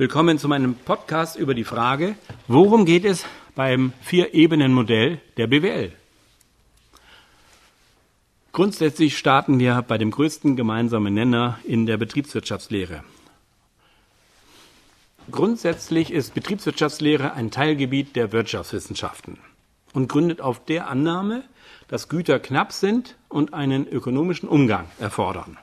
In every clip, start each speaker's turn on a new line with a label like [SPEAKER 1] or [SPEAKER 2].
[SPEAKER 1] Willkommen zu meinem Podcast über die Frage, worum geht es beim Vier-Ebenen-Modell der BWL? Grundsätzlich starten wir bei dem größten gemeinsamen Nenner in der Betriebswirtschaftslehre. Grundsätzlich ist Betriebswirtschaftslehre ein Teilgebiet der Wirtschaftswissenschaften und gründet auf der Annahme, dass Güter knapp sind und einen ökonomischen Umgang erfordern.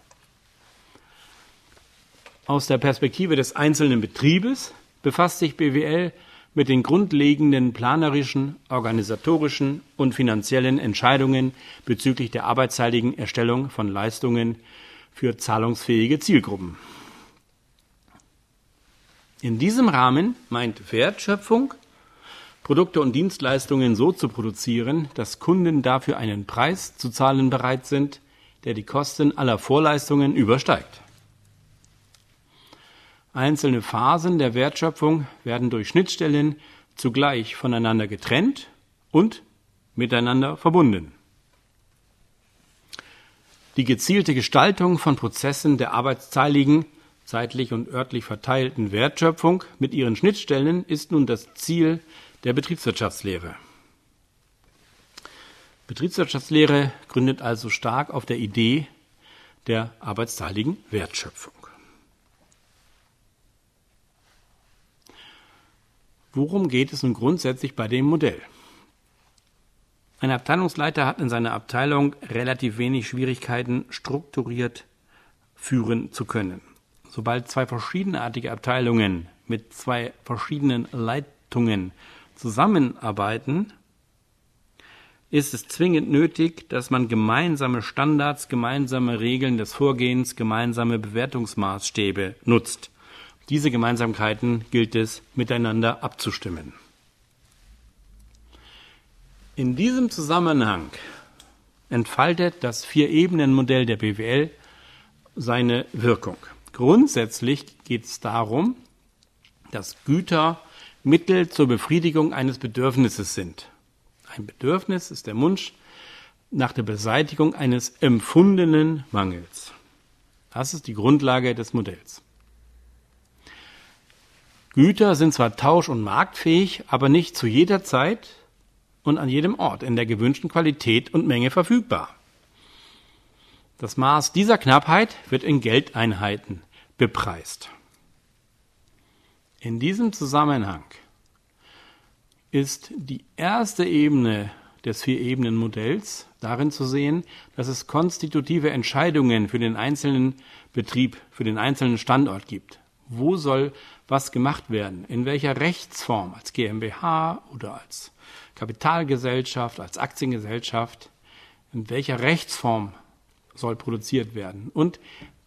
[SPEAKER 1] Aus der Perspektive des einzelnen Betriebes befasst sich BWL mit den grundlegenden planerischen, organisatorischen und finanziellen Entscheidungen bezüglich der arbeitszeitigen Erstellung von Leistungen für zahlungsfähige Zielgruppen. In diesem Rahmen meint Wertschöpfung, Produkte und Dienstleistungen so zu produzieren, dass Kunden dafür einen Preis zu zahlen bereit sind, der die Kosten aller Vorleistungen übersteigt. Einzelne Phasen der Wertschöpfung werden durch Schnittstellen zugleich voneinander getrennt und miteinander verbunden. Die gezielte Gestaltung von Prozessen der arbeitsteiligen, zeitlich und örtlich verteilten Wertschöpfung mit ihren Schnittstellen ist nun das Ziel der Betriebswirtschaftslehre. Betriebswirtschaftslehre gründet also stark auf der Idee der arbeitsteiligen Wertschöpfung. Worum geht es nun grundsätzlich bei dem Modell? Ein Abteilungsleiter hat in seiner Abteilung relativ wenig Schwierigkeiten, strukturiert führen zu können. Sobald zwei verschiedenartige Abteilungen mit zwei verschiedenen Leitungen zusammenarbeiten, ist es zwingend nötig, dass man gemeinsame Standards, gemeinsame Regeln des Vorgehens, gemeinsame Bewertungsmaßstäbe nutzt. Diese Gemeinsamkeiten gilt es miteinander abzustimmen. In diesem Zusammenhang entfaltet das Vier-Ebenen-Modell der BWL seine Wirkung. Grundsätzlich geht es darum, dass Güter Mittel zur Befriedigung eines Bedürfnisses sind. Ein Bedürfnis ist der Wunsch nach der Beseitigung eines empfundenen Mangels. Das ist die Grundlage des Modells. Güter sind zwar tausch- und marktfähig, aber nicht zu jeder Zeit und an jedem Ort in der gewünschten Qualität und Menge verfügbar. Das Maß dieser Knappheit wird in Geldeinheiten bepreist. In diesem Zusammenhang ist die erste Ebene des Vier-Ebenen-Modells darin zu sehen, dass es konstitutive Entscheidungen für den einzelnen Betrieb, für den einzelnen Standort gibt. Wo soll was gemacht werden? In welcher Rechtsform? Als GmbH oder als Kapitalgesellschaft, als Aktiengesellschaft? In welcher Rechtsform soll produziert werden? Und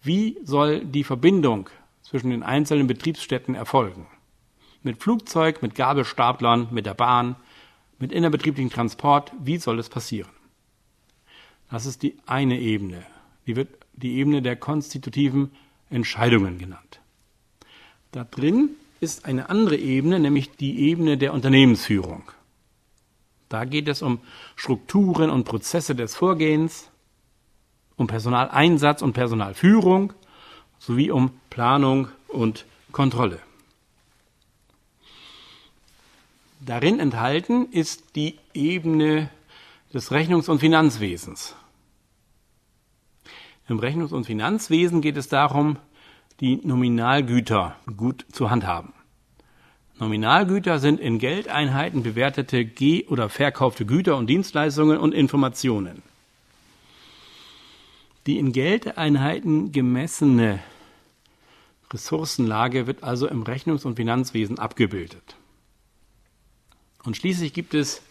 [SPEAKER 1] wie soll die Verbindung zwischen den einzelnen Betriebsstätten erfolgen? Mit Flugzeug, mit Gabelstaplern, mit der Bahn, mit innerbetrieblichen Transport, wie soll es passieren? Das ist die eine Ebene. Die wird die Ebene der konstitutiven Entscheidungen genannt. Da drin ist eine andere Ebene, nämlich die Ebene der Unternehmensführung. Da geht es um Strukturen und Prozesse des Vorgehens, um Personaleinsatz und Personalführung sowie um Planung und Kontrolle. Darin enthalten ist die Ebene des Rechnungs- und Finanzwesens. Im Rechnungs- und Finanzwesen geht es darum, die Nominalgüter gut zu handhaben. Nominalgüter sind in Geldeinheiten bewertete ge- oder verkaufte Güter und Dienstleistungen und Informationen. Die in Geldeinheiten gemessene Ressourcenlage wird also im Rechnungs- und Finanzwesen abgebildet. Und schließlich gibt es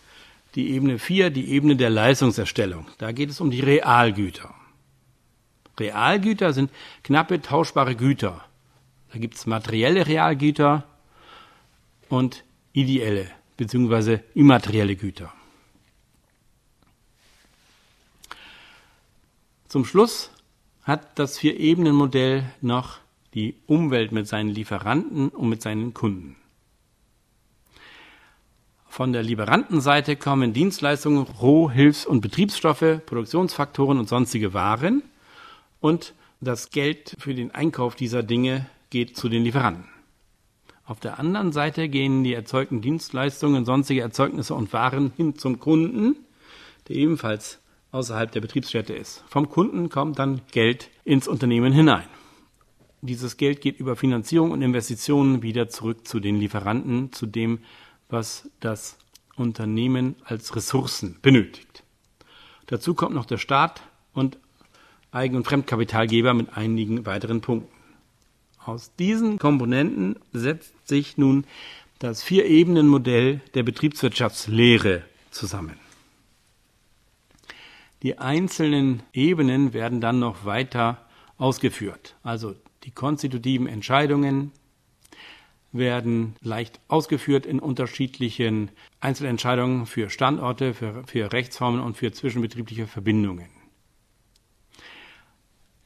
[SPEAKER 1] die Ebene 4, die Ebene der Leistungserstellung. Da geht es um die Realgüter. Realgüter sind knappe tauschbare Güter. Da gibt es materielle Realgüter und ideelle bzw. immaterielle Güter. Zum Schluss hat das Vier-Ebenen-Modell noch die Umwelt mit seinen Lieferanten und mit seinen Kunden. Von der Lieferantenseite kommen Dienstleistungen, Roh-, Hilfs- und Betriebsstoffe, Produktionsfaktoren und sonstige Waren und das Geld für den Einkauf dieser Dinge geht zu den Lieferanten. Auf der anderen Seite gehen die erzeugten Dienstleistungen, sonstige Erzeugnisse und Waren hin zum Kunden, der ebenfalls außerhalb der Betriebsstätte ist. Vom Kunden kommt dann Geld ins Unternehmen hinein. Dieses Geld geht über Finanzierung und Investitionen wieder zurück zu den Lieferanten, zu dem, was das Unternehmen als Ressourcen benötigt. Dazu kommt noch der Staat und Eigen- und Fremdkapitalgeber mit einigen weiteren Punkten. Aus diesen Komponenten setzt sich nun das Vier-Ebenen-Modell der Betriebswirtschaftslehre zusammen. Die einzelnen Ebenen werden dann noch weiter ausgeführt. Also die konstitutiven Entscheidungen werden leicht ausgeführt in unterschiedlichen Einzelentscheidungen für Standorte, für, für Rechtsformen und für zwischenbetriebliche Verbindungen.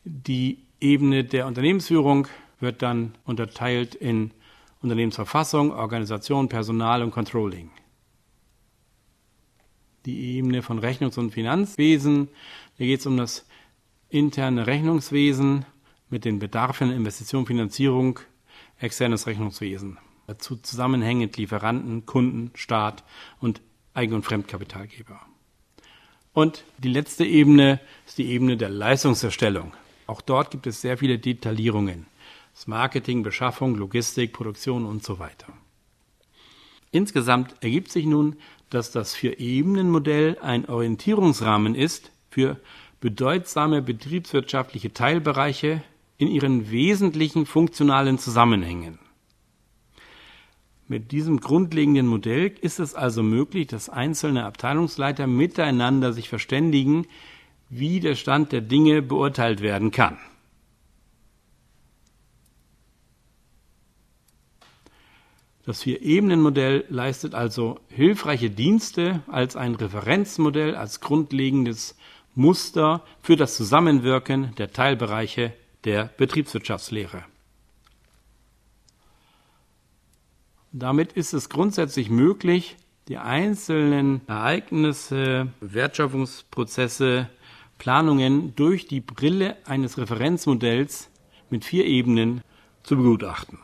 [SPEAKER 1] Die Ebene der Unternehmensführung wird dann unterteilt in Unternehmensverfassung, Organisation, Personal und Controlling. Die Ebene von Rechnungs- und Finanzwesen, da geht es um das interne Rechnungswesen mit den Bedarfen Investition, Finanzierung, externes Rechnungswesen. Dazu zusammenhängend Lieferanten, Kunden, Staat und Eigen- und Fremdkapitalgeber. Und die letzte Ebene ist die Ebene der Leistungserstellung. Auch dort gibt es sehr viele Detaillierungen das Marketing, Beschaffung, Logistik, Produktion und so weiter. Insgesamt ergibt sich nun, dass das Vier-Ebenen-Modell ein Orientierungsrahmen ist für bedeutsame betriebswirtschaftliche Teilbereiche in ihren wesentlichen funktionalen Zusammenhängen. Mit diesem grundlegenden Modell ist es also möglich, dass einzelne Abteilungsleiter miteinander sich verständigen, wie der Stand der Dinge beurteilt werden kann. Das Vier-Ebenen-Modell leistet also hilfreiche Dienste als ein Referenzmodell, als grundlegendes Muster für das Zusammenwirken der Teilbereiche der Betriebswirtschaftslehre. Damit ist es grundsätzlich möglich, die einzelnen Ereignisse, Wertschöpfungsprozesse, Planungen durch die Brille eines Referenzmodells mit vier Ebenen zu begutachten.